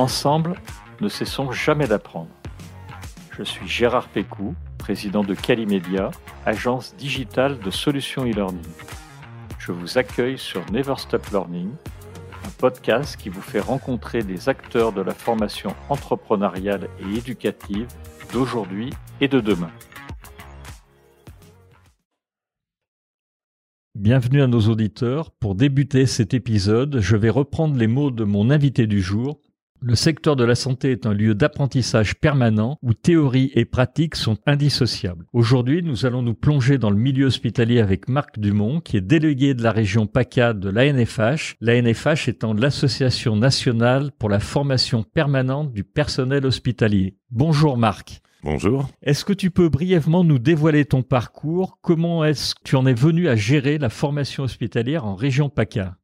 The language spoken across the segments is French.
Ensemble, ne cessons jamais d'apprendre. Je suis Gérard Pécou, président de Calimedia, agence digitale de solutions e-learning. Je vous accueille sur Never Stop Learning, un podcast qui vous fait rencontrer des acteurs de la formation entrepreneuriale et éducative d'aujourd'hui et de demain. Bienvenue à nos auditeurs. Pour débuter cet épisode, je vais reprendre les mots de mon invité du jour. Le secteur de la santé est un lieu d'apprentissage permanent où théorie et pratique sont indissociables. Aujourd'hui, nous allons nous plonger dans le milieu hospitalier avec Marc Dumont, qui est délégué de la région PACA de l'ANFH, l'ANFH étant l'Association nationale pour la formation permanente du personnel hospitalier. Bonjour Marc. Bonjour. Est-ce que tu peux brièvement nous dévoiler ton parcours? Comment est-ce que tu en es venu à gérer la formation hospitalière en région PACA?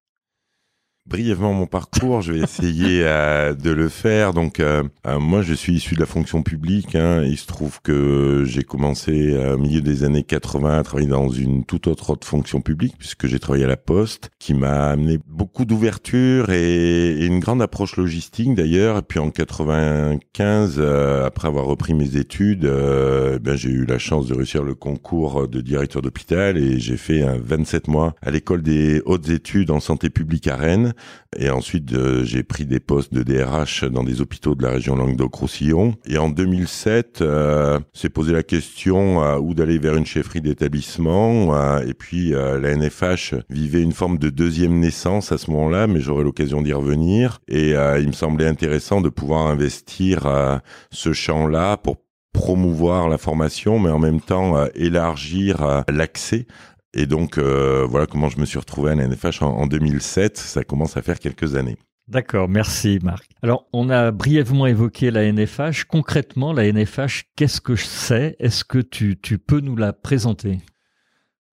Brièvement mon parcours, je vais essayer euh, de le faire. Donc, euh, euh, moi, je suis issu de la fonction publique. Hein. Il se trouve que j'ai commencé au milieu des années 80 à travailler dans une toute autre, fonction publique, puisque j'ai travaillé à la Poste, qui m'a amené beaucoup d'ouverture et, une grande approche logistique d'ailleurs. Et puis en 95, après avoir repris mes études, ben, j'ai eu la chance de réussir le concours de directeur d'hôpital et j'ai fait 27 mois à l'école des hautes études en santé publique à Rennes. Et ensuite, euh, j'ai pris des postes de DRH dans des hôpitaux de la région Languedoc-Roussillon. Et en 2007, euh, s'est posé la question euh, où d'aller vers une chefferie d'établissement. Euh, et puis, la NFH vivait une forme de deuxième naissance à ce moment-là, mais j'aurai l'occasion d'y revenir. Et il me semblait intéressant de pouvoir investir ce champ-là pour promouvoir la formation, mais en même temps élargir l'accès et donc, euh, voilà comment je me suis retrouvé à la NFH en, 2007. Ça commence à faire quelques années. D'accord, merci Marc. Alors, on a brièvement évoqué la NFH. Concrètement, la NFH, qu'est-ce que c'est? Est-ce que tu, tu peux nous la présenter?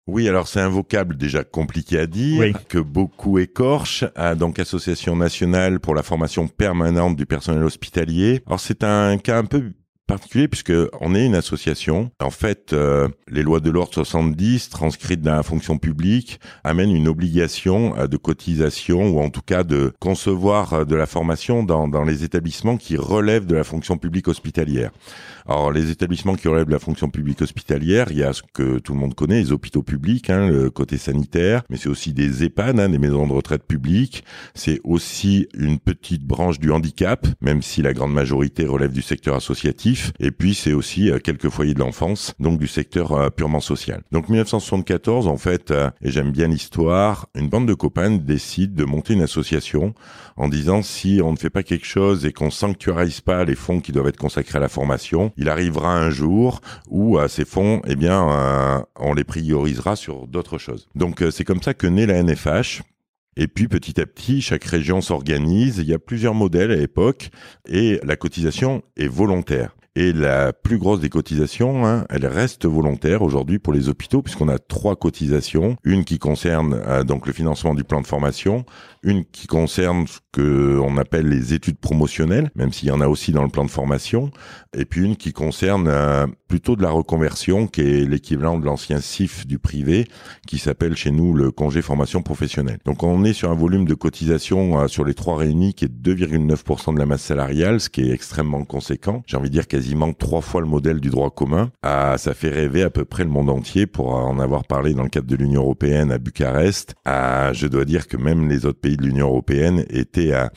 Oui, alors c'est un vocable déjà compliqué à dire, que beaucoup écorchent. Donc Association nationale pour la formation permanente du personnel hospitalier. Alors c'est un cas un peu particulier puisque on est une association. En fait, euh, les lois de l'ordre 70 transcrites dans la fonction publique amènent une obligation euh, de cotisation ou en tout cas de concevoir euh, de la formation dans, dans les établissements qui relèvent de la fonction publique hospitalière. Alors les établissements qui relèvent de la fonction publique hospitalière, il y a ce que tout le monde connaît, les hôpitaux publics, hein, le côté sanitaire, mais c'est aussi des EHPAD, hein, des maisons de retraite publiques. C'est aussi une petite branche du handicap, même si la grande majorité relève du secteur associatif. Et puis c'est aussi euh, quelques foyers de l'enfance, donc du secteur euh, purement social. Donc 1974, en fait, euh, et j'aime bien l'histoire, une bande de copains décide de monter une association en disant si on ne fait pas quelque chose et qu'on sanctuarise pas les fonds qui doivent être consacrés à la formation, il arrivera un jour où ces fonds, eh bien, euh, on les priorisera sur d'autres choses. Donc euh, c'est comme ça que naît la NFH. Et puis petit à petit, chaque région s'organise. Il y a plusieurs modèles à l'époque et la cotisation est volontaire. Et la plus grosse des cotisations, hein, elle reste volontaire aujourd'hui pour les hôpitaux, puisqu'on a trois cotisations. Une qui concerne euh, donc le financement du plan de formation, une qui concerne ce que on appelle les études promotionnelles, même s'il y en a aussi dans le plan de formation, et puis une qui concerne euh, plutôt de la reconversion, qui est l'équivalent de l'ancien CIF du privé, qui s'appelle chez nous le congé formation professionnelle. Donc on est sur un volume de cotisation euh, sur les trois réunis qui est 2,9% de la masse salariale, ce qui est extrêmement conséquent. J'ai envie de dire quasiment trois fois le modèle du droit commun. Ah, ça fait rêver à peu près le monde entier pour en avoir parlé dans le cadre de l'Union européenne à Bucarest. Ah, je dois dire que même les autres pays de l'Union européenne étaient euh,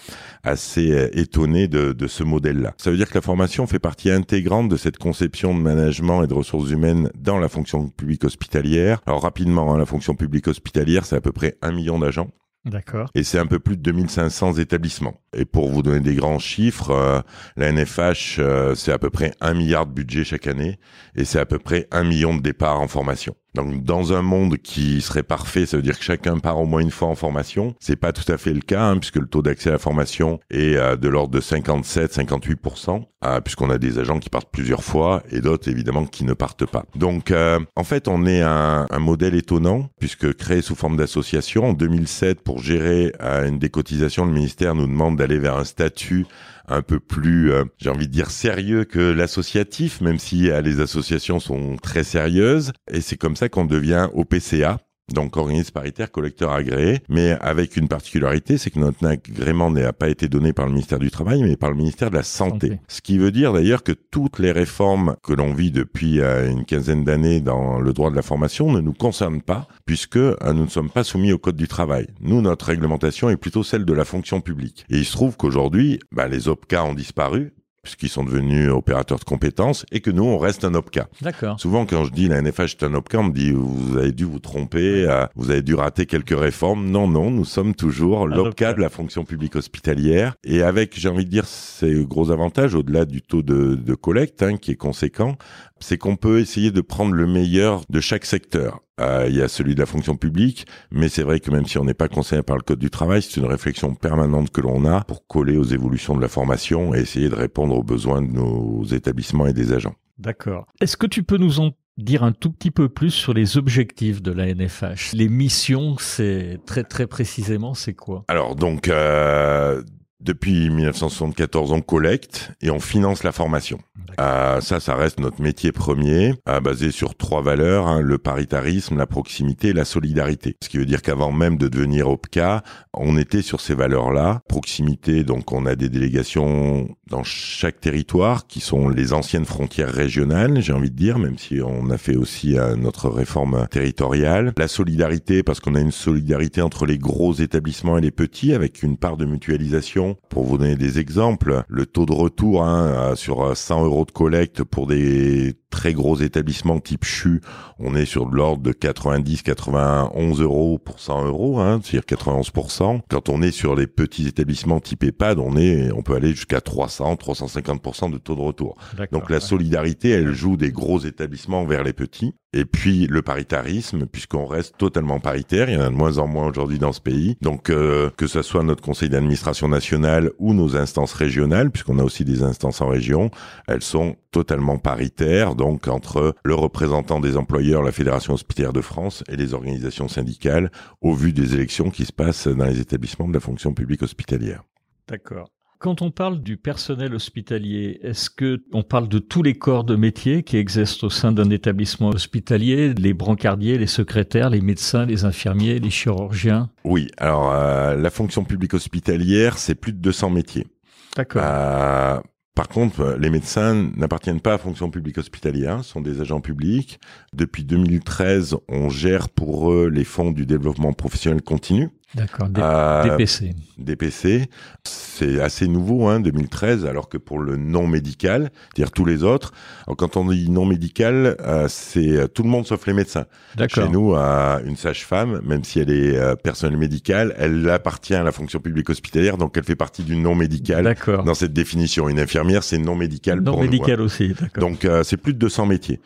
assez euh, étonnés de, ce modèle-là. Ça veut dire que la formation fait partie intégrante de cette conception de management et de ressources humaines dans la fonction publique hospitalière. Alors rapidement, hein, la fonction publique hospitalière, c'est à peu près un million d'agents. D'accord. Et c'est un peu plus de 2500 établissements. Et pour vous donner des grands chiffres, euh, la NFH, euh, c'est à peu près un milliard de budget chaque année et c'est à peu près un million de départs en formation. Donc, dans un monde qui serait parfait, ça veut dire que chacun part au moins une fois en formation. C'est pas tout à fait le cas, hein, puisque le taux d'accès à la formation est euh, de l'ordre de 57-58%, euh, puisqu'on a des agents qui partent plusieurs fois et d'autres évidemment qui ne partent pas. Donc, euh, en fait, on est un, un, modèle étonnant, puisque créé sous forme d'association en 2007 pour gérer une décotisation, le ministère nous demande d'aller vers un statut un peu plus, euh, j'ai envie de dire, sérieux que l'associatif, même si euh, les associations sont très sérieuses. Et c'est comme ça qu'on devient OPCA, donc organisme paritaire collecteur agréé, mais avec une particularité, c'est que notre agrément n'a pas été donné par le ministère du Travail, mais par le ministère de la Santé. Ce qui veut dire d'ailleurs que toutes les réformes que l'on vit depuis euh, une quinzaine d'années dans le droit de la formation ne nous concernent pas, puisque euh, nous ne sommes pas soumis au Code du travail. Nous, notre réglementation est plutôt celle de la fonction publique. Et il se trouve qu'aujourd'hui, bah, les OPCA ont disparu, puisqu'ils sont devenus opérateurs de compétences, et que nous, on reste un OPCA. D'accord. Souvent, quand je dis la NFH est un OPCA, on me dit, vous avez dû vous tromper, euh, vous avez dû rater quelques réformes. Non, non, nous sommes toujours l'OPCA de la fonction publique hospitalière, et avec, j'ai envie de dire, ces gros avantages, au-delà du taux de, de collecte, hein, qui est conséquent, c'est qu'on peut essayer de prendre le meilleur de chaque secteur. Euh, il y a celui de la fonction publique, mais c'est vrai que même si on n'est pas conseillé par le Code du travail, c'est une réflexion permanente que l'on a pour coller aux évolutions de la formation et essayer de répondre aux besoins de nos établissements et des agents. D'accord. Est-ce que tu peux nous en dire un tout petit peu plus sur les objectifs de la NFH Les missions, c'est très très précisément, c'est quoi? Alors donc, euh, depuis 1974, on collecte et on finance la formation. Euh, ça, ça reste notre métier premier, euh, basé sur trois valeurs hein, le paritarisme, la proximité, et la solidarité. Ce qui veut dire qu'avant même de devenir OPCA, on était sur ces valeurs-là. Proximité, donc on a des délégations dans chaque territoire qui sont les anciennes frontières régionales, j'ai envie de dire, même si on a fait aussi euh, notre réforme territoriale. La solidarité, parce qu'on a une solidarité entre les gros établissements et les petits, avec une part de mutualisation pour vous donner des exemples, le taux de retour hein, sur 100 euros de collecte pour des très gros établissements type CHU, on est sur de l'ordre de 90, 91 euros pour 100 euros, hein, c'est-à-dire 91%. Quand on est sur les petits établissements type EHPAD, on est, on peut aller jusqu'à 300, 350% de taux de retour. Donc la solidarité, elle joue des gros établissements vers les petits. Et puis le paritarisme, puisqu'on reste totalement paritaire, il y en a de moins en moins aujourd'hui dans ce pays. Donc euh, que ce soit notre conseil d'administration nationale ou nos instances régionales, puisqu'on a aussi des instances en région, elles sont totalement paritaires, donc entre le représentant des employeurs, la Fédération hospitalière de France et les organisations syndicales, au vu des élections qui se passent dans les établissements de la fonction publique hospitalière. D'accord. Quand on parle du personnel hospitalier, est-ce que on parle de tous les corps de métier qui existent au sein d'un établissement hospitalier, les brancardiers, les secrétaires, les médecins, les infirmiers, les chirurgiens? Oui, alors euh, la fonction publique hospitalière, c'est plus de 200 métiers. D'accord. Euh, par contre, les médecins n'appartiennent pas à la fonction publique hospitalière, sont des agents publics. Depuis 2013, on gère pour eux les fonds du développement professionnel continu. D'accord, DPC. Euh, DPC, c'est assez nouveau, hein, 2013, alors que pour le non médical, c'est-à-dire tous les autres, quand on dit non médical, euh, c'est euh, tout le monde sauf les médecins. Chez nous, une sage-femme, même si elle est euh, personnelle médicale, elle appartient à la fonction publique hospitalière, donc elle fait partie du non médical dans cette définition. Une infirmière, c'est non médical non médical aussi, Donc c'est plus de 200 métiers.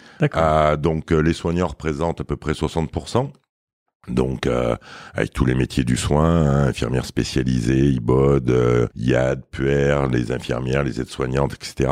donc les soignants représentent à peu près 60%. Donc, euh, avec tous les métiers du soin, hein, infirmières spécialisées, IBOD, euh, IAD, PUER, les infirmières, les aides-soignantes, etc.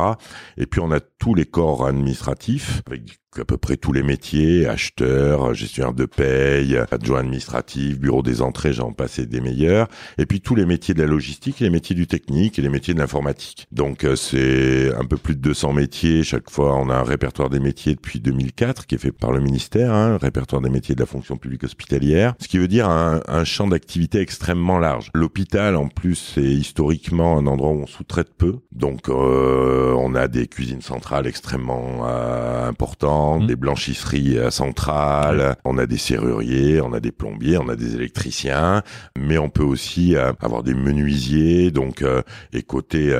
Et puis, on a tous les corps administratifs, avec à peu près tous les métiers, acheteur, gestionnaire de paye, adjoint administratif, bureau des entrées, j'en passais des meilleurs, et puis tous les métiers de la logistique, les métiers du technique et les métiers de l'informatique. Donc euh, c'est un peu plus de 200 métiers, chaque fois on a un répertoire des métiers depuis 2004 qui est fait par le ministère, hein, répertoire des métiers de la fonction publique hospitalière, ce qui veut dire un, un champ d'activité extrêmement large. L'hôpital en plus c'est historiquement un endroit où on sous-traite peu, donc euh, on a des cuisines centrales extrêmement euh, importantes, Mmh. des blanchisseries euh, centrales, on a des serruriers, on a des plombiers, on a des électriciens, mais on peut aussi euh, avoir des menuisiers, donc euh, et côté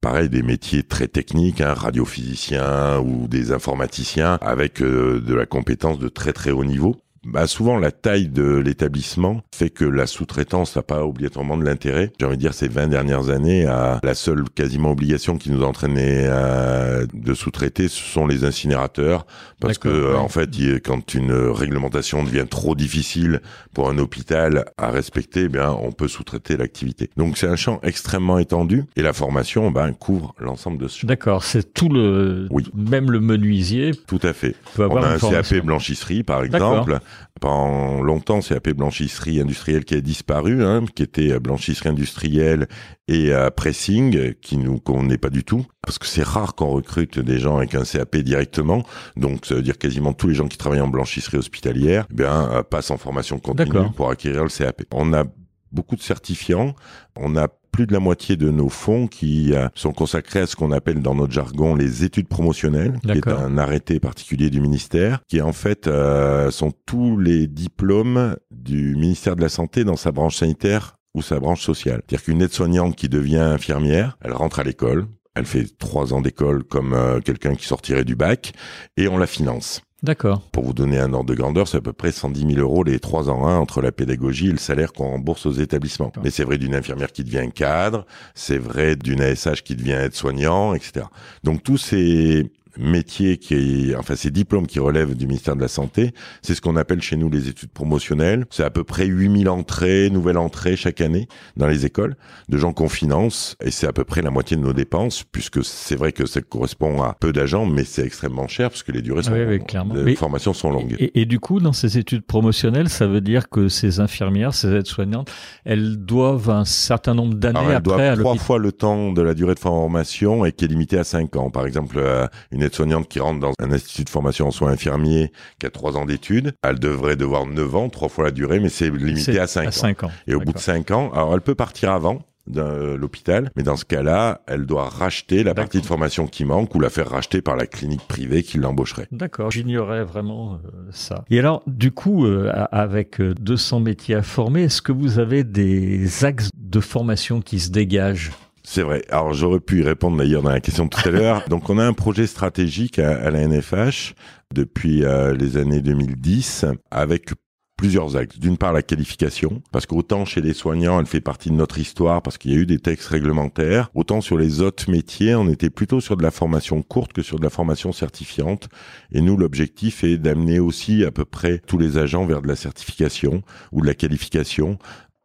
pareil des métiers très techniques, hein, radiophysiciens ou des informaticiens avec de la compétence de très très haut niveau bah souvent la taille de l'établissement fait que la sous-traitance n'a pas obligatoirement de l'intérêt. J'ai envie de dire ces 20 dernières années, à la seule quasiment obligation qui nous entraînait à, de sous-traiter, ce sont les incinérateurs, parce que en fait, quand une réglementation devient trop difficile pour un hôpital à respecter, eh bien on peut sous-traiter l'activité. Donc c'est un champ extrêmement étendu et la formation ben couvre l'ensemble de ce champ. D'accord, c'est tout le, oui. même le menuisier. Tout à fait. Peut avoir on a un CAP blanchisserie par exemple pendant longtemps, CAP blanchisserie industrielle qui a disparu, hein, qui était blanchisserie industrielle et pressing, qui nous convenait pas du tout, parce que c'est rare qu'on recrute des gens avec un CAP directement. Donc, ça veut dire quasiment tous les gens qui travaillent en blanchisserie hospitalière, eh bien, passent en formation continue pour acquérir le CAP. On a beaucoup de certifiants. On a plus de la moitié de nos fonds qui euh, sont consacrés à ce qu'on appelle dans notre jargon les études promotionnelles, qui est un arrêté particulier du ministère, qui en fait euh, sont tous les diplômes du ministère de la Santé dans sa branche sanitaire ou sa branche sociale. C'est-à-dire qu'une aide-soignante qui devient infirmière, elle rentre à l'école, elle fait trois ans d'école comme euh, quelqu'un qui sortirait du bac, et on la finance. D'accord. Pour vous donner un ordre de grandeur, c'est à peu près 110 000 euros les trois ans un entre la pédagogie et le salaire qu'on rembourse aux établissements. Mais c'est vrai d'une infirmière qui devient cadre, c'est vrai d'une ASH qui devient aide-soignant, etc. Donc tous ces métiers qui, enfin ces diplômes qui relèvent du ministère de la Santé, c'est ce qu'on appelle chez nous les études promotionnelles. C'est à peu près 8000 entrées, nouvelles entrées chaque année dans les écoles, de gens qu'on finance, et c'est à peu près la moitié de nos dépenses, puisque c'est vrai que ça correspond à peu d'agents, mais c'est extrêmement cher, parce que les durées sont oui, clairement. les formations sont longues. Et, et, du coup, dans ces études promotionnelles, ça veut dire que ces infirmières, ces aides-soignantes, elles doivent un certain nombre d'années après... Doivent trois fois le temps de la durée de formation et qui est limité à cinq ans. Par exemple, euh, une aide-soignante qui rentre dans un institut de formation en soins infirmiers qui a trois ans d'études, elle devrait devoir 9 ans, trois fois la durée, mais c'est limité à 5 ans. Et au bout de 5 ans, alors elle peut partir avant, de l'hôpital. Mais dans ce cas-là, elle doit racheter la partie de formation qui manque ou la faire racheter par la clinique privée qui l'embaucherait. D'accord, j'ignorais vraiment euh, ça. Et alors, du coup, euh, avec 200 euh, métiers à former, est-ce que vous avez des axes de formation qui se dégagent? C'est vrai. Alors j'aurais pu y répondre d'ailleurs dans la question de tout à l'heure. Donc on a un projet stratégique à, la NFH depuis euh, les années 2010 avec plusieurs axes. D'une part, la qualification, parce qu'autant chez les soignants, elle fait partie de notre histoire, parce qu'il y a eu des textes réglementaires, autant sur les autres métiers, on était plutôt sur de la formation courte que sur de la formation certifiante. Et nous, l'objectif est d'amener aussi à peu près tous les agents vers de la certification ou de la qualification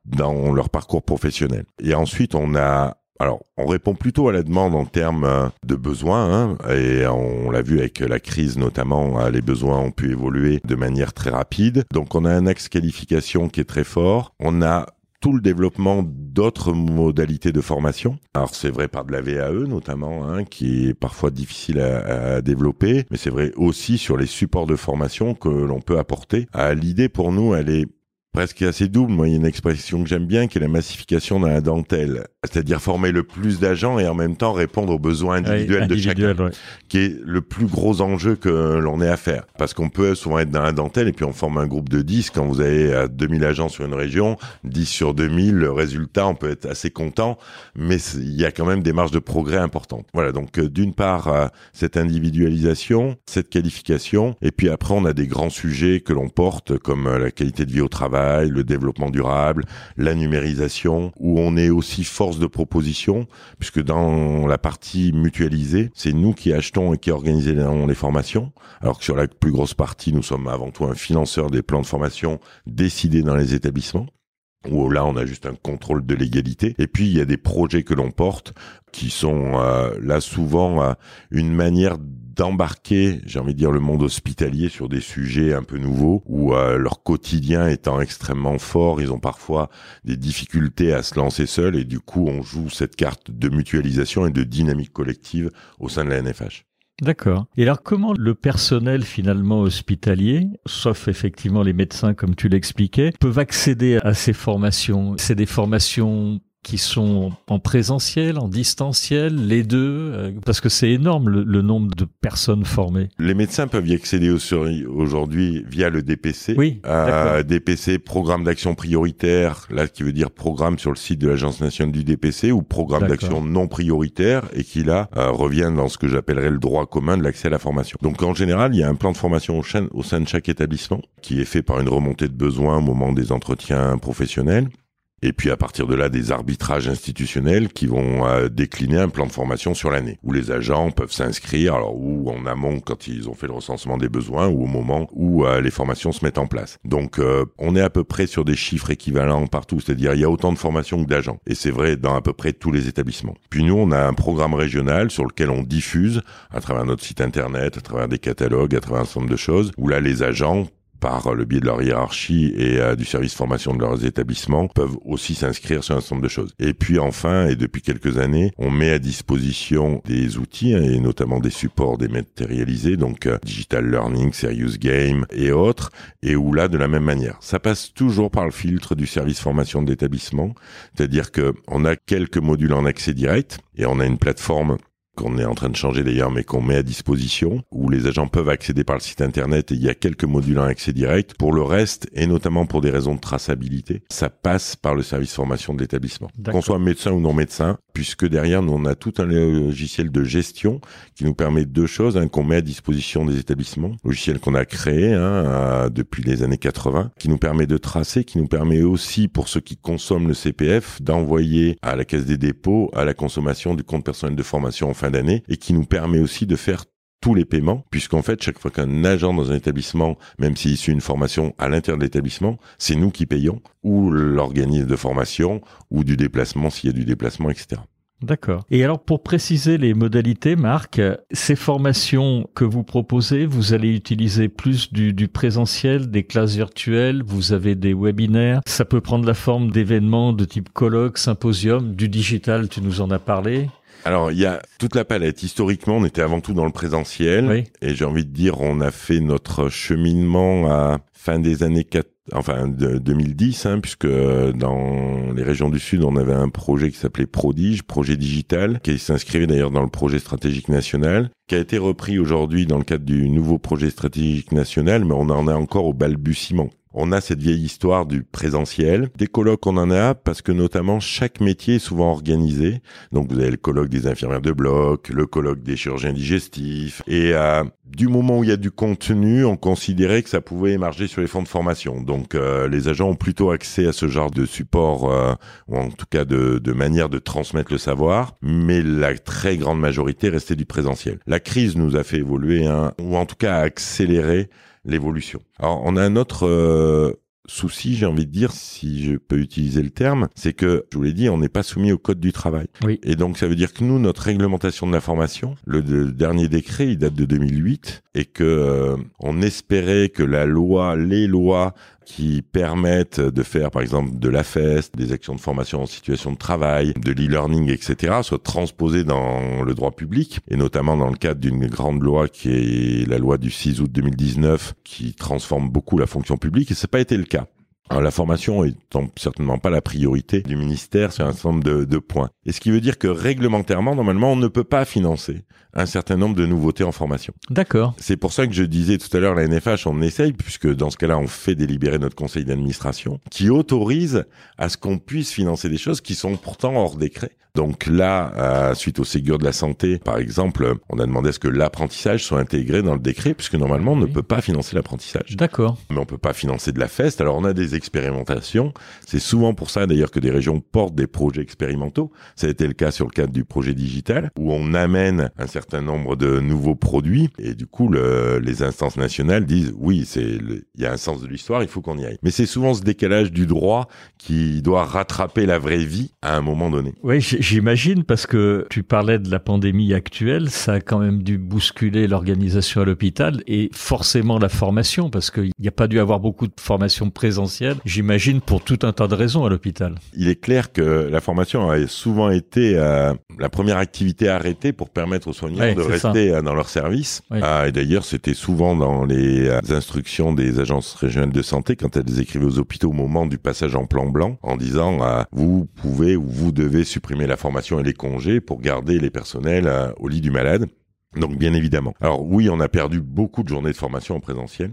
dans leur parcours professionnel. Et ensuite, on a alors, on répond plutôt à la demande en termes euh, de besoins, hein, et on l'a vu avec la crise notamment, euh, les besoins ont pu évoluer de manière très rapide. Donc, on a un axe qualification qui est très fort. On a tout le développement d'autres modalités de formation. Alors c'est vrai par de la VAE notamment, hein, qui est parfois difficile à, développer, mais c'est vrai aussi sur les supports de formation que l'on peut apporter. Euh, l'idée pour nous, elle est presque assez double. Moi, il y a une expression que j'aime bien qui est la massification dans la dentelle. C'est-à-dire former le plus d'agents et en même temps répondre aux besoins individuels de chacun. Qui est le plus gros enjeu que l'on ait à faire. Parce qu'on peut souvent être dans la dentelle et puis on forme un groupe de 10. Quand vous avez 2000 agents sur une région, 10 sur 2000, le résultat, on peut être assez content. Mais il y a quand même des marges de progrès importantes. Voilà. Donc, euh, d'une part, euh, cette individualisation, cette qualification. Et puis après, on a des grands sujets que l'on porte comme euh, la qualité de vie au travail le développement durable, la numérisation, où on est aussi force de proposition, puisque dans la partie mutualisée, c'est nous qui achetons et qui organisons les formations, alors que sur la plus grosse partie, nous sommes avant tout un financeur des plans de formation décidés dans les établissements où là on a juste un contrôle de l'égalité. Et puis il y a des projets que l'on porte qui sont euh, là souvent euh, une manière d'embarquer, j'ai envie de dire, le monde hospitalier sur des sujets un peu nouveaux, où euh, leur quotidien étant extrêmement fort, ils ont parfois des difficultés à se lancer seuls, et du coup, on joue cette carte de mutualisation et de dynamique collective au sein de la NFH. D'accord. Et alors comment le personnel finalement hospitalier, sauf effectivement les médecins comme tu l'expliquais, peuvent accéder à ces formations? C'est des formations qui sont en présentiel, en distanciel, les deux euh, Parce que c'est énorme le, nombre de personnes formées. Les médecins peuvent y accéder aujourd'hui via le DPC. Oui. Euh, DPC, programme d'action prioritaire, là qui veut dire programme sur le site de l'Agence nationale du DPC ou programme d'action non prioritaire et qui là euh, revient dans ce que j'appellerais le droit commun de l'accès à la formation. Donc en général, il y a un plan de formation au, au sein de chaque établissement qui est fait par une remontée de besoins au moment des entretiens professionnels et puis à partir de là des arbitrages institutionnels qui vont euh, décliner un plan de formation sur l'année où les agents peuvent s'inscrire alors ou en amont quand ils ont fait le recensement des besoins ou au moment où euh, les formations se mettent en place. Donc euh, on est à peu près sur des chiffres équivalents partout, c'est-à-dire il y a autant de formations que d'agents et c'est vrai dans à peu près tous les établissements. Puis nous on a un programme régional sur lequel on diffuse à travers notre site internet, à travers des catalogues, à travers un certain nombre de choses où là les agents par le biais de leur hiérarchie et du service formation de leurs établissements, peuvent aussi s'inscrire sur un certain nombre de choses. Et puis enfin, et depuis quelques années, on met à disposition des outils hein, et notamment des supports dématérialisés, donc digital learning, serious game et autres, et où là, de la même manière, ça passe toujours par le filtre du service formation de l'établissement, c'est-à-dire que on a quelques modules en accès direct et on a une plateforme qu'on est en train de changer d'ailleurs, mais qu'on met à disposition, où les agents peuvent accéder par le site internet et il y a quelques modules en accès direct. Pour le reste, et notamment pour des raisons de traçabilité, ça passe par le service formation de l'établissement. Qu'on soit médecin ou non médecin, puisque derrière nous on a tout un logiciel de gestion qui nous permet deux choses, hein, qu'on met à disposition des établissements, logiciel qu'on a créé hein, depuis les années 80, qui nous permet de tracer, qui nous permet aussi pour ceux qui consomment le CPF d'envoyer à la caisse des dépôts à la consommation du compte personnel de formation en d'année et qui nous permet aussi de faire tous les paiements, puisqu'en fait, chaque fois qu'un agent dans un établissement, même s'il suit une formation à l'intérieur de l'établissement, c'est nous qui payons, ou l'organisme de formation, ou du déplacement s'il y a du déplacement, etc. D'accord. Et alors pour préciser les modalités, Marc, ces formations que vous proposez, vous allez utiliser plus du, présentiel, des classes virtuelles, vous avez des webinaires, ça peut prendre la forme d'événements de type colloque, symposium, du digital, tu nous en as parlé. Alors, il y a toute la palette. Historiquement, on était avant tout dans le présentiel. Et j'ai envie de dire, on a fait notre cheminement à fin des années 4, enfin de 2010, hein, puisque dans les régions du Sud, on avait un projet qui s'appelait Prodige, projet digital, qui s'inscrivait d'ailleurs dans le projet stratégique national, qui a été repris aujourd'hui dans le cadre du nouveau projet stratégique national, mais on en est encore au balbutiement on a cette vieille histoire du présentiel. Des colloques, on en a parce que notamment chaque métier est souvent organisé. Donc vous avez le colloque des infirmières de bloc, le colloque des chirurgiens digestifs. Et euh, du moment où il y a du contenu, on considérait que ça pouvait émarger sur les fonds de formation. Donc euh, les agents ont plutôt accès à ce genre de support, euh, ou en tout cas de, de manière de transmettre le savoir. Mais la très grande majorité restait du présentiel. La crise nous a fait évoluer, hein, ou en tout cas accélérer l'évolution. Alors on a un autre euh, souci, j'ai envie de dire, si je peux utiliser le terme, c'est que, je vous l'ai dit, on n'est pas soumis au code du travail. Oui. Et donc, ça veut dire que nous, notre réglementation de l'information, le, dernier décret, il date de 2008, et que euh, on espérait que la loi, les lois qui permettent de faire, par exemple, de la feste, des actions de formation en situation de travail, de l'e-learning, etc., soient transposées dans le droit public, et notamment dans le cadre d'une grande loi qui est la loi du 6 août 2019, qui transforme beaucoup la fonction publique, et c'est pas été le cas. Alors, la formation étant certainement pas la priorité du ministère sur un certain nombre de, de, points. Et ce qui veut dire que réglementairement, normalement, on ne peut pas financer un certain nombre de nouveautés en formation. D'accord. C'est pour ça que je disais tout à l'heure, la NFH, on essaye, puisque dans ce cas-là, on fait délibérer notre conseil d'administration, qui autorise à ce qu'on puisse financer des choses qui sont pourtant hors décret. Donc là, euh, suite au Ségur de la santé, par exemple, on a demandé à ce que l'apprentissage soit intégré dans le décret, puisque normalement, on ne peut pas financer l'apprentissage. D'accord. Mais on peut pas financer de la feste. Alors on a des expérimentations. C'est souvent pour ça d'ailleurs que des régions portent des projets expérimentaux. Ça a été le cas sur le cadre du projet digital, où on amène un certain nombre de nouveaux produits, et du coup, le, les instances nationales disent oui, c'est il y a un sens de l'histoire, il faut qu'on y aille. Mais c'est souvent ce décalage du droit qui doit rattraper la vraie vie à un moment donné. Oui, J'imagine parce que tu parlais de la pandémie actuelle, ça a quand même dû bousculer l'organisation à l'hôpital et forcément la formation parce qu'il n'y a pas dû avoir beaucoup de formation présentielle, j'imagine pour tout un tas de raisons à l'hôpital. Il est clair que la formation a souvent été euh, la première activité arrêtée pour permettre aux soignants de rester euh, dans leur service. Ah, et d'ailleurs, c'était souvent dans les euh, instructions des agences régionales de santé quand elles écrivaient aux hôpitaux au moment du passage en plan blanc en disant vous pouvez ou vous devez supprimer la la formation et les congés pour garder les personnels euh, au lit du malade. Donc bien évidemment. Alors oui, on a perdu beaucoup de journées de formation en présentiel.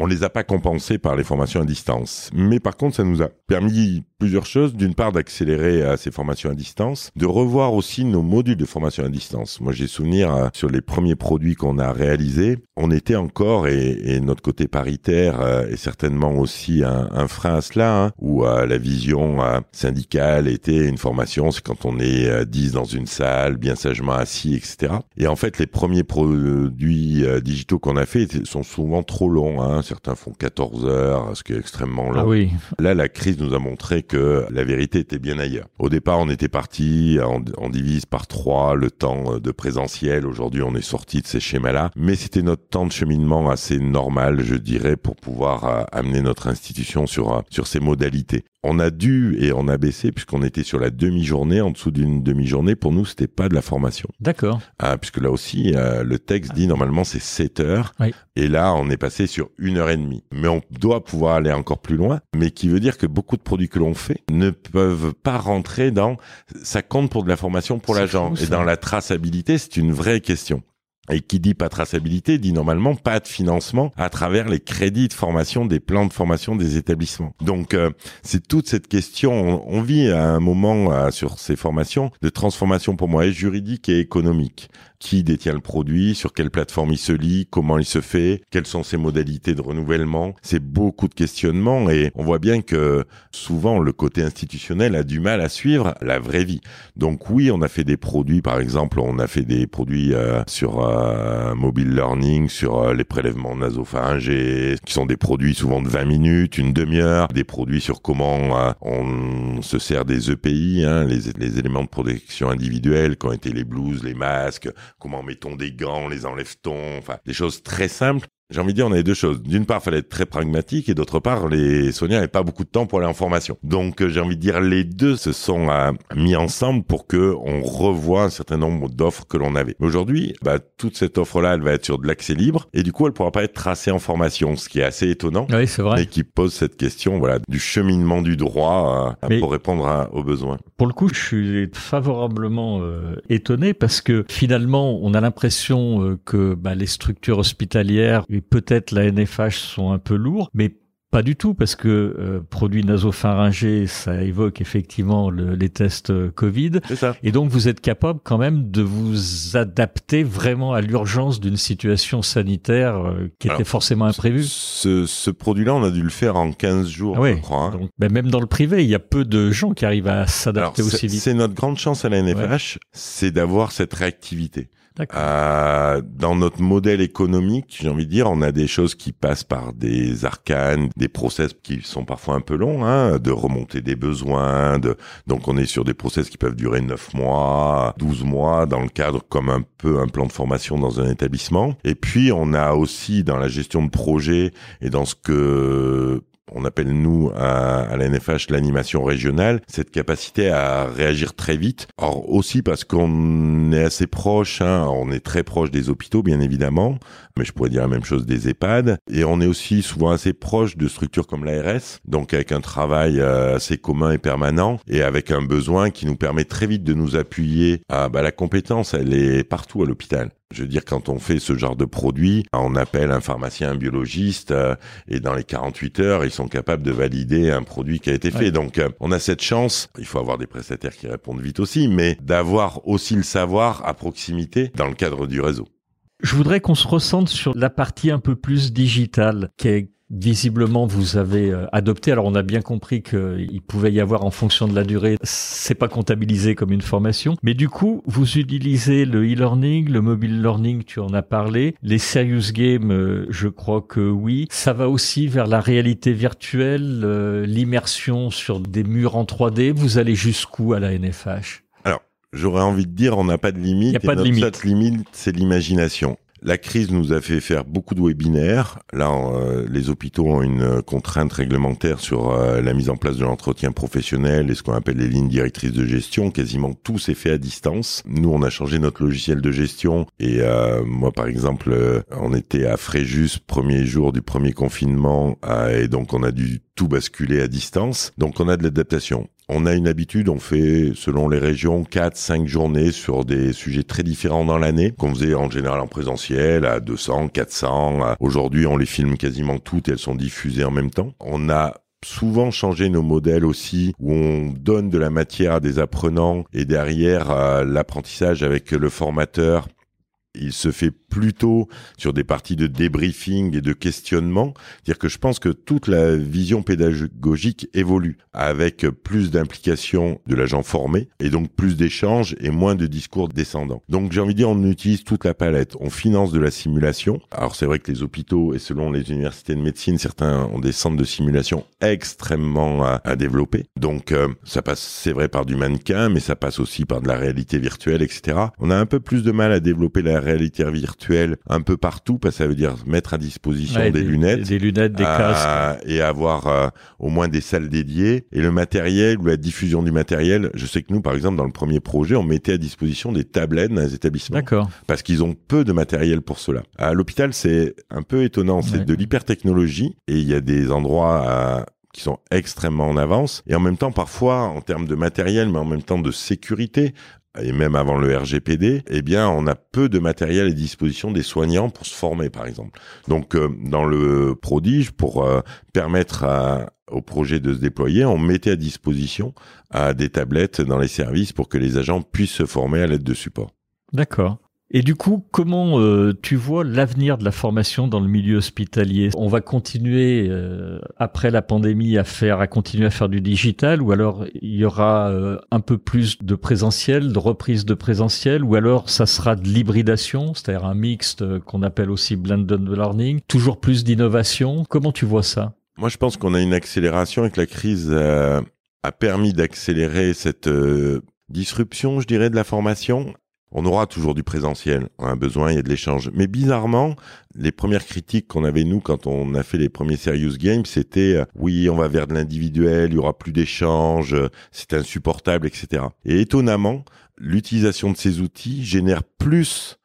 On les a pas compensées par les formations à distance. Mais par contre, ça nous a permis plusieurs choses. D'une part, d'accélérer euh, ces formations à distance, de revoir aussi nos modules de formation à distance. Moi, j'ai souvenir euh, sur les premiers produits qu'on a réalisés, on était encore, et, notre côté paritaire euh, est certainement aussi un, frein à cela, hein, où la vision syndicale était une formation, c'est quand on est 10 dans une salle, bien sagement assis, etc. Et en fait, les premiers produits digitaux qu'on a fait sont souvent trop longs. Hein. Certains font 14 heures, ce qui est extrêmement long. Ah oui. Là, la crise nous a montré que la vérité était bien ailleurs. Au départ, on était parti, on, divise par trois le temps de présentiel. Aujourd'hui, on est sorti de ces schémas-là, mais c'était notre temps de cheminement assez normal, je dirais, pour pouvoir euh, amener notre institution sur euh, sur ces modalités on a dû et on a baissé puisqu'on était sur la demi-journée. En dessous d'une demi-journée, pour nous, c'était pas de la formation. D'accord. Ah, puisque là aussi, euh, le texte dit normalement c'est 7 heures. Et là, on est passé sur une heure et demie. Mais on doit pouvoir aller encore plus loin. Mais qui veut dire que beaucoup de produits que l'on fait ne peuvent pas rentrer dans, ça compte pour de la formation pour l'agent. Et dans la traçabilité, c'est une vraie question. Et qui dit pas traçabilité dit normalement pas de financement à travers les crédits de formation des plans de formation des établissements. Donc euh, c'est toute cette question. On, vit à un moment euh, sur ces formations de transformation pour moi juridique et économique qui détient le produit, sur quelle plateforme il se lit, comment il se fait, quelles sont ses modalités de renouvellement. C'est beaucoup de questionnements et on voit bien que souvent le côté institutionnel a du mal à suivre la vraie vie. Donc oui, on a fait des produits, par exemple, on a fait des produits euh, sur euh, mobile learning, sur euh, les prélèvements nasopharyngés, qui sont des produits souvent de 20 minutes, une demi-heure, des produits sur comment on se sert des EPI, hein, les, les éléments de protection individuelle, qui ont été les blouses, les masques, comment mettons des gants, les enlève-t-on, enfin des choses très simples j'ai envie de dire, on avait deux choses. D'une part, il fallait être très pragmatique, et d'autre part, les soignants n'avaient pas beaucoup de temps pour aller en formation. Donc, euh, j'ai envie de dire, les deux se sont euh, mis ensemble pour que on revoie un certain nombre d'offres que l'on avait. Aujourd'hui, bah, toute cette offre-là, elle va être sur de l'accès libre, et du coup, elle pourra pas être tracée en formation, ce qui est assez étonnant. Oui, c'est vrai. Et qui pose cette question, voilà, du cheminement du droit euh, pour répondre aux besoins. Pour le coup, je suis favorablement étonné parce que finalement, on a l'impression que bah, les structures hospitalières peut-être la NFH sont un peu lourds, mais pas du tout, parce que euh, produit nasopharyngé, ça évoque effectivement les tests euh, Covid. Ça. Et donc vous êtes capable quand même de vous adapter vraiment à l'urgence d'une situation sanitaire euh, qui était forcément imprévue. Ce, ce produit-là, on a dû le faire en 15 jours, ah je crois. Hein. Donc, ben même dans le privé, il y a peu de gens qui arrivent à s'adapter aussi vite. C'est notre grande chance à la NFH, c'est d'avoir cette réactivité. Euh, dans notre modèle économique, j'ai envie de dire, on a des choses qui passent par des arcanes, des process qui sont parfois un peu longs, hein, de remonter des besoins. De... Donc on est sur des process qui peuvent durer 9 mois, 12 mois, dans le cadre comme un peu un plan de formation dans un établissement. Et puis on a aussi dans la gestion de projet et dans ce que on appelle nous à, la NFH l'animation régionale, cette capacité à réagir très vite. Or aussi parce qu'on est assez proche, hein, on est très proche des hôpitaux bien évidemment, mais je pourrais dire la même chose des EHPAD, et on est aussi souvent assez proche de structures comme l'ARS, donc avec un travail euh, assez commun et permanent, et avec un besoin qui nous permet très vite de nous appuyer. À bah, la compétence, elle est partout à l'hôpital. Je veux dire, quand on fait ce genre de produit, on appelle un pharmacien, un biologiste, euh, et dans les 48 heures, ils sont capables de valider un produit qui a été fait. Donc, euh, on a cette chance, il faut avoir des prestataires qui répondent vite aussi, mais d'avoir aussi le savoir à proximité dans le cadre du réseau. Je voudrais qu'on se ressente sur la partie un peu plus digitale, qui est visiblement vous avez euh, adopté. Alors on a bien compris qu'il pouvait y avoir en fonction de la durée, c'est pas comptabilisé comme une formation, mais du coup vous utilisez le e-learning, le mobile learning, tu en as parlé, les serious games, euh, je crois que oui. Ça va aussi vers la réalité virtuelle, euh, l'immersion sur des murs en 3D. Vous allez jusqu'où à la NFH Alors j'aurais envie de dire on n'a pas de limite. Il a pas de limite. limite, c'est l'imagination. La crise nous a fait faire beaucoup de webinaires. Là, euh, les hôpitaux ont une contrainte réglementaire sur euh, la mise en place de l'entretien professionnel et ce qu'on appelle les lignes directrices de gestion. Quasiment tout s'est fait à distance. Nous, on a changé notre logiciel de gestion et euh, moi, par exemple, on était à Fréjus premier jour du premier confinement et donc on a dû tout basculer à distance. Donc on a de l'adaptation. On a une habitude, on fait, selon les régions, 4, 5 journées sur des sujets très différents dans l'année, qu'on faisait en général en présentiel, à 200, 400. Aujourd'hui, on les filme quasiment toutes et elles sont diffusées en même temps. On a souvent changé nos modèles aussi, où on donne de la matière à des apprenants et derrière l'apprentissage avec le formateur il se fait plutôt sur des parties de débriefing et de questionnement. C'est-à-dire que je pense que toute la vision pédagogique évolue avec plus d'implication de l'agent formé et donc plus d'échanges et moins de discours descendants. Donc j'ai envie de dire, on utilise toute la palette. On finance de la simulation. Alors c'est vrai que les hôpitaux et selon les universités de médecine, certains ont des centres de simulation extrêmement à, développer. Donc euh, ça passe, c'est vrai, par du mannequin, mais ça passe aussi par de la réalité virtuelle, etc. On a un peu plus de mal à développer la réalité virtuelle un peu partout, parce que ça veut dire mettre à disposition des, lunettes, des lunettes, des casques, et avoir euh, au moins des salles dédiées. Et le matériel ou la diffusion du matériel, je sais que nous, par exemple, dans le premier projet, on mettait à disposition des tablettes dans les établissements. D'accord. Parce qu'ils ont peu de matériel pour cela. À l'hôpital, c'est un peu étonnant. C'est de l'hypertechnologie et il y a des endroits qui sont extrêmement en avance et en même temps parfois en termes de matériel mais en même temps de sécurité et même avant le RGPD, eh bien, on a peu de matériel à disposition des soignants pour se former, par exemple. Donc, euh, dans le prodige, pour euh, permettre au projet de se déployer, on mettait à disposition à des tablettes dans les services pour que les agents puissent se former à l'aide de support. D'accord. Et du coup, comment euh, tu vois l'avenir de la formation dans le milieu hospitalier? On va continuer euh, après la pandémie à faire, à continuer à faire du digital, ou alors il y aura euh, un peu plus de présentiel, de reprise de présentiel, ou alors ça sera de l'hybridation, c'est-à-dire un mixte qu'on appelle aussi blended learning, toujours plus d'innovation. Comment tu vois ça? Moi, je pense qu'on a une accélération et que la crise a permis d'accélérer cette disruption, je dirais, de la formation on aura toujours du présentiel, on a besoin, il y a de l'échange. Mais bizarrement, les premières critiques qu'on avait nous quand on a fait les premiers serious games, c'était euh, oui, on va vers de l'individuel, il y aura plus d'échange, c'est insupportable, etc. Et étonnamment, l'utilisation de ces outils génère plus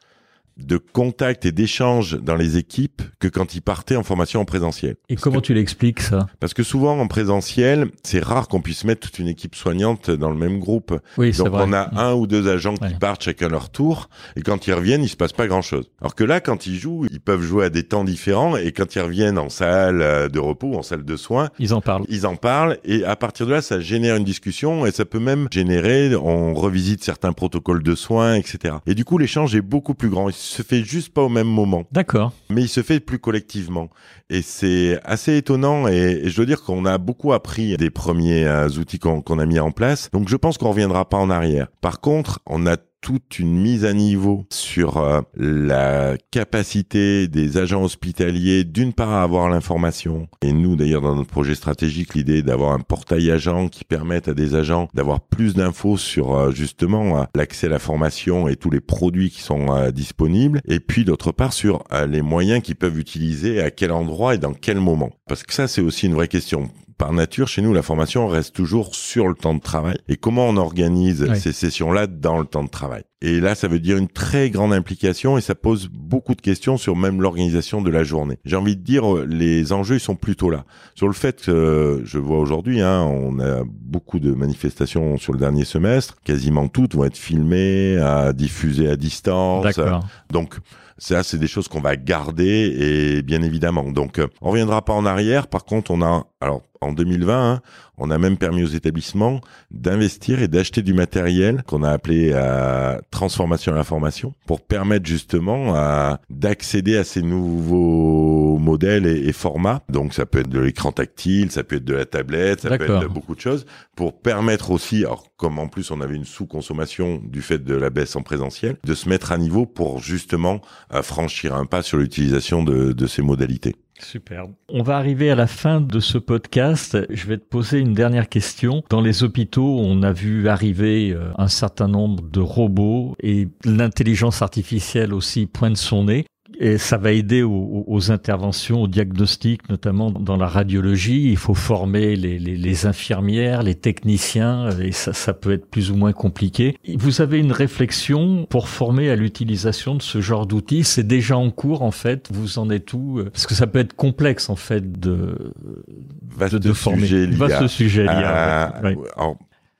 de contact et d'échange dans les équipes que quand ils partaient en formation en présentiel. Et comment tu l'expliques ça? Parce que souvent en présentiel, c'est rare qu'on puisse mettre toute une équipe soignante dans le même groupe. Oui, Donc vrai. on a un ou deux agents qui partent chacun leur tour et quand ils reviennent, il se passe pas grand-chose. Alors que là quand ils jouent, ils peuvent jouer à des temps différents et quand ils reviennent en salle de repos, en salle de soins, ils en parlent. Ils en parlent et à partir de là, ça génère une discussion et ça peut même générer on revisite certains protocoles de soins, etc. Et du coup, l'échange est beaucoup plus grand se fait juste pas au même moment. D'accord. Mais il se fait plus collectivement. Et c'est assez étonnant et, je dois dire qu'on a beaucoup appris des premiers euh, outils qu'on a mis en place. Donc je pense qu'on reviendra pas en arrière. Par contre, on a toute une mise à niveau sur euh, la capacité des agents hospitaliers d'une part à avoir l'information. Et nous d'ailleurs dans notre projet stratégique l'idée d'avoir un portail agent qui permette à des agents d'avoir plus d'infos sur euh, justement euh, l'accès à la formation et tous les produits qui sont disponibles. Et puis d'autre part sur les moyens qu'ils peuvent utiliser à quel endroit et dans quel moment. Parce que ça c'est aussi une vraie question par nature, chez nous, la formation reste toujours sur le temps de travail. Et comment on organise ces sessions-là dans le temps de travail? Et là, ça veut dire une très grande implication et ça pose beaucoup de questions sur même l'organisation de la journée. J'ai envie de dire, les enjeux ils sont plutôt là. Sur le fait que je vois aujourd'hui, hein, on a beaucoup de manifestations sur le dernier semestre, quasiment toutes vont être filmées, à diffusées à distance. Donc ça, c'est des choses qu'on va garder et bien évidemment. Donc, euh, on reviendra pas en arrière. Par contre, on a, alors, en 2020, hein, on a même permis aux établissements d'investir et d'acheter du matériel qu'on a appelé à transformation à l'information pour permettre justement à, d'accéder à ces nouveaux modèles et, formats. Donc, ça peut être de l'écran tactile, ça peut être de la tablette, ça peut être beaucoup de choses pour permettre aussi, alors, comme en plus on avait une sous-consommation du fait de la baisse en présentiel, de se mettre à niveau pour justement franchir un pas sur l'utilisation de, de ces modalités. Superbe. On va arriver à la fin de ce podcast. Je vais te poser une dernière question. Dans les hôpitaux, on a vu arriver euh, un certain nombre de robots et l'intelligence artificielle aussi pointe son nez et ça va aider aux, interventions, au diagnostic, notamment dans la radiologie. Il faut former les, les, les infirmières, les techniciens, et ça, ça, peut être plus ou moins compliqué. Vous avez une réflexion pour former à l'utilisation de ce genre d'outils C'est déjà en cours, en fait. Vous en êtes où Parce que ça peut être complexe, en fait, de, Vaste de, former. Sujet, Vaste sujet. Euh,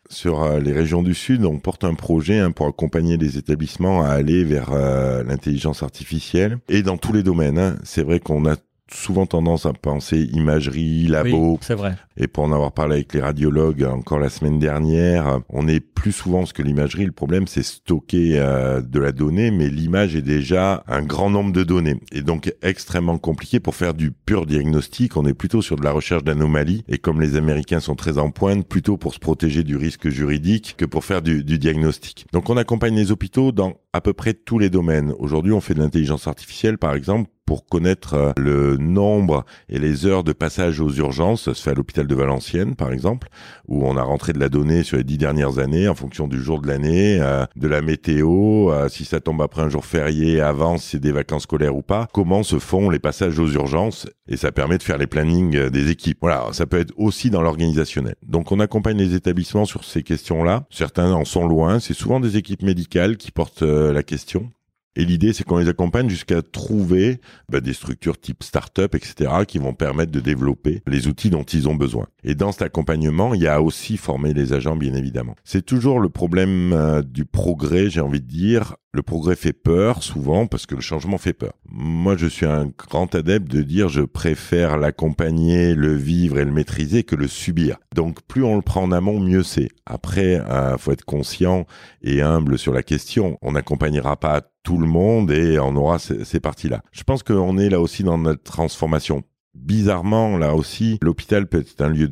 sur euh, les régions du Sud, on porte un projet hein, pour accompagner les établissements à aller vers euh, l'intelligence artificielle et dans tous les domaines. Hein. C'est vrai qu'on a souvent tendance à penser imagerie, labo. c'est vrai. Et pour en avoir parlé avec les radiologues encore la semaine dernière, on est plus souvent parce que l'imagerie, le problème c'est stocker euh, de la donnée, mais l'image est déjà un grand nombre de données et donc extrêmement compliqué pour faire du pur diagnostic. On est plutôt sur de la recherche d'anomalies et comme les Américains sont très en pointe, plutôt pour se protéger du risque juridique que pour faire du, du diagnostic. Donc on accompagne les hôpitaux dans à peu près tous les domaines. Aujourd'hui, on fait de l'intelligence artificielle, par exemple, pour connaître euh, le nombre et les heures de passage aux urgences. Ça se fait à l'hôpital de Valenciennes, par exemple, où on a rentré de la donnée sur les dix dernières années en fonction du jour de l'année, euh, de la météo, euh, si ça tombe après un jour férié, avant, si c'est des vacances scolaires ou pas. Comment se font les passages aux urgences et ça permet de faire les plannings des équipes. Voilà, ça peut être aussi dans l'organisationnel. Donc on accompagne les établissements sur ces questions-là. Certains en sont loin. C'est souvent des équipes médicales qui portent la question. Et l'idée, c'est qu'on les accompagne jusqu'à trouver bah, des structures type start-up, etc., qui vont permettre de développer les outils dont ils ont besoin. Et dans cet accompagnement, il y a aussi former les agents, bien évidemment. C'est toujours le problème euh, du progrès, j'ai envie de dire. Le progrès fait peur, souvent, parce que le changement fait peur. Moi, je suis un grand adepte de dire je préfère l'accompagner, le vivre et le maîtriser que le subir. Donc, plus on le prend en amont, mieux c'est. Après, euh, faut être conscient et humble sur la question. On n'accompagnera pas tout le monde et on aura ces, ces parties-là. Je pense qu'on est là aussi dans notre transformation. Bizarrement, là aussi, l'hôpital peut être un lieu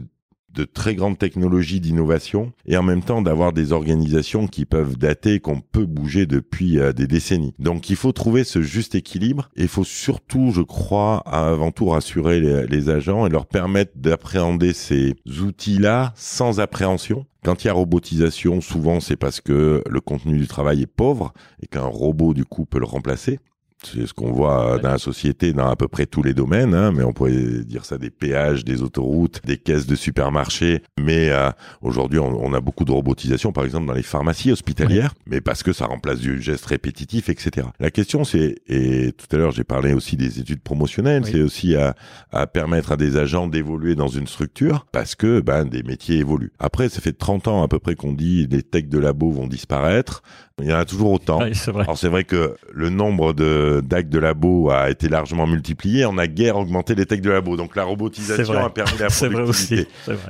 de très grande technologie d'innovation et en même temps d'avoir des organisations qui peuvent dater, qu'on peut bouger depuis euh, des décennies. Donc il faut trouver ce juste équilibre et il faut surtout, je crois, avant tout rassurer les, les agents et leur permettre d'appréhender ces outils-là sans appréhension quand il y a robotisation, souvent c'est parce que le contenu du travail est pauvre et qu'un robot du coup peut le remplacer. C'est ce qu'on voit dans la société dans à peu près tous les domaines, hein, mais on pourrait dire ça des péages, des autoroutes, des caisses de supermarchés. Mais euh, aujourd'hui, on, on, a beaucoup de robotisation, par exemple dans les pharmacies hospitalières, mais parce que ça remplace du geste répétitif, etc. La question, c'est, et tout à l'heure j'ai parlé aussi des études promotionnelles, oui. c'est aussi à, à, permettre à des agents d'évoluer dans une structure, parce que ben, des métiers évoluent. Après, ça fait 30 ans à peu près qu'on dit les techs de labo vont disparaître. Il y en a toujours autant. Oui, c'est vrai. Alors c'est vrai que le nombre de d'actes de labo a été largement multiplié. On a guère augmenté les techs de labo. Donc la robotisation a permis la productivité.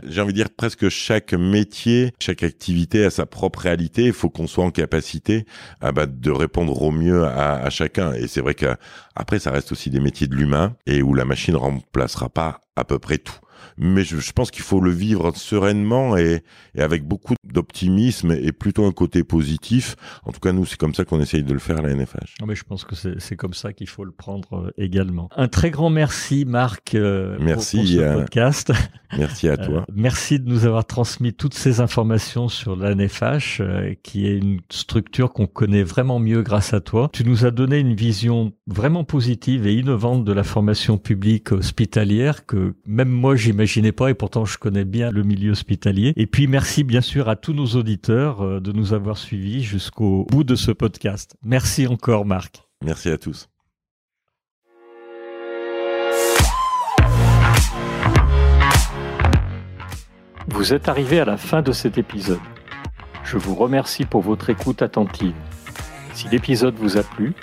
J'ai envie de dire presque chaque métier, chaque activité a sa propre réalité. Il faut qu'on soit en capacité ah bah, de répondre au mieux à, à chacun. Et c'est vrai qu'après ça reste aussi des métiers de l'humain et où la machine remplacera pas à peu près tout mais je, je pense qu'il faut le vivre sereinement et, et avec beaucoup d'optimisme et plutôt un côté positif. En tout cas, nous, c'est comme ça qu'on essaye de le faire à la NFH. Non, mais je pense que c'est comme ça qu'il faut le prendre euh, également. Un très grand merci, Marc, euh, merci, pour, pour ce euh, podcast. Merci à toi. merci de nous avoir transmis toutes ces informations sur la NFH, qui est une structure qu'on connaît vraiment mieux grâce à toi. Tu nous as donné une vision vraiment positive et innovante de la formation publique hospitalière que même moi, j'imaginais pas et pourtant je connais bien le milieu hospitalier. Et puis merci bien sûr à tous nos auditeurs de nous avoir suivis jusqu'au bout de ce podcast. Merci encore Marc. Merci à tous. Vous êtes arrivé à la fin de cet épisode. Je vous remercie pour votre écoute attentive. Si l'épisode vous a plu,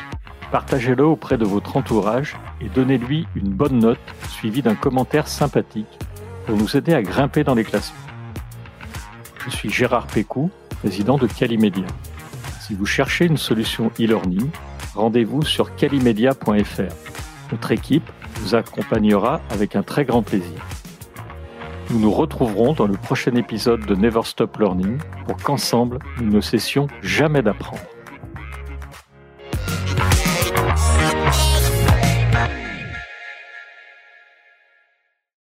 partagez-le auprès de votre entourage et donnez-lui une bonne note suivie d'un commentaire sympathique pour nous aider à grimper dans les classements. Je suis Gérard Pécou, président de Calimedia. Si vous cherchez une solution e-learning, rendez-vous sur calimedia.fr. Notre équipe vous accompagnera avec un très grand plaisir. Nous nous retrouverons dans le prochain épisode de Never Stop Learning pour qu'ensemble, nous ne cessions jamais d'apprendre.